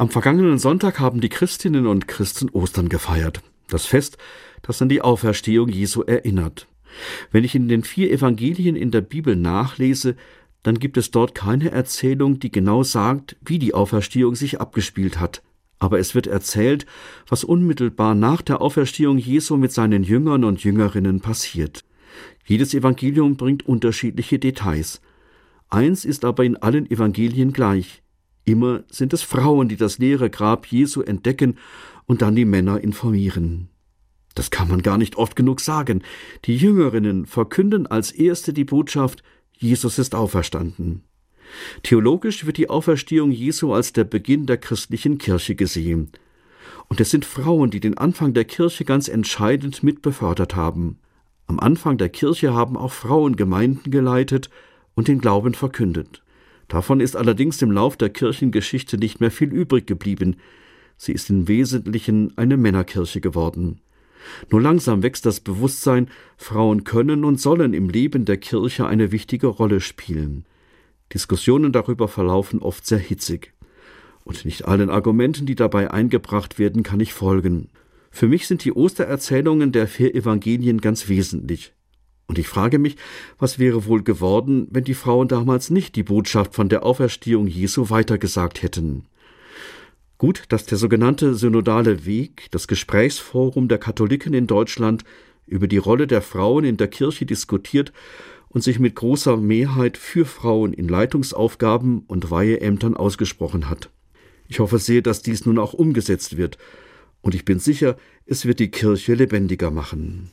Am vergangenen Sonntag haben die Christinnen und Christen Ostern gefeiert. Das Fest, das an die Auferstehung Jesu erinnert. Wenn ich in den vier Evangelien in der Bibel nachlese, dann gibt es dort keine Erzählung, die genau sagt, wie die Auferstehung sich abgespielt hat. Aber es wird erzählt, was unmittelbar nach der Auferstehung Jesu mit seinen Jüngern und Jüngerinnen passiert. Jedes Evangelium bringt unterschiedliche Details. Eins ist aber in allen Evangelien gleich. Immer sind es Frauen, die das leere Grab Jesu entdecken und dann die Männer informieren. Das kann man gar nicht oft genug sagen. Die Jüngerinnen verkünden als erste die Botschaft, Jesus ist auferstanden. Theologisch wird die Auferstehung Jesu als der Beginn der christlichen Kirche gesehen. Und es sind Frauen, die den Anfang der Kirche ganz entscheidend mit befördert haben. Am Anfang der Kirche haben auch Frauen Gemeinden geleitet und den Glauben verkündet. Davon ist allerdings im Lauf der Kirchengeschichte nicht mehr viel übrig geblieben. Sie ist im Wesentlichen eine Männerkirche geworden. Nur langsam wächst das Bewusstsein, Frauen können und sollen im Leben der Kirche eine wichtige Rolle spielen. Diskussionen darüber verlaufen oft sehr hitzig. Und nicht allen Argumenten, die dabei eingebracht werden, kann ich folgen. Für mich sind die Ostererzählungen der vier Evangelien ganz wesentlich. Und ich frage mich, was wäre wohl geworden, wenn die Frauen damals nicht die Botschaft von der Auferstehung Jesu weitergesagt hätten. Gut, dass der sogenannte synodale Weg, das Gesprächsforum der Katholiken in Deutschland, über die Rolle der Frauen in der Kirche diskutiert und sich mit großer Mehrheit für Frauen in Leitungsaufgaben und Weiheämtern ausgesprochen hat. Ich hoffe sehr, dass dies nun auch umgesetzt wird, und ich bin sicher, es wird die Kirche lebendiger machen.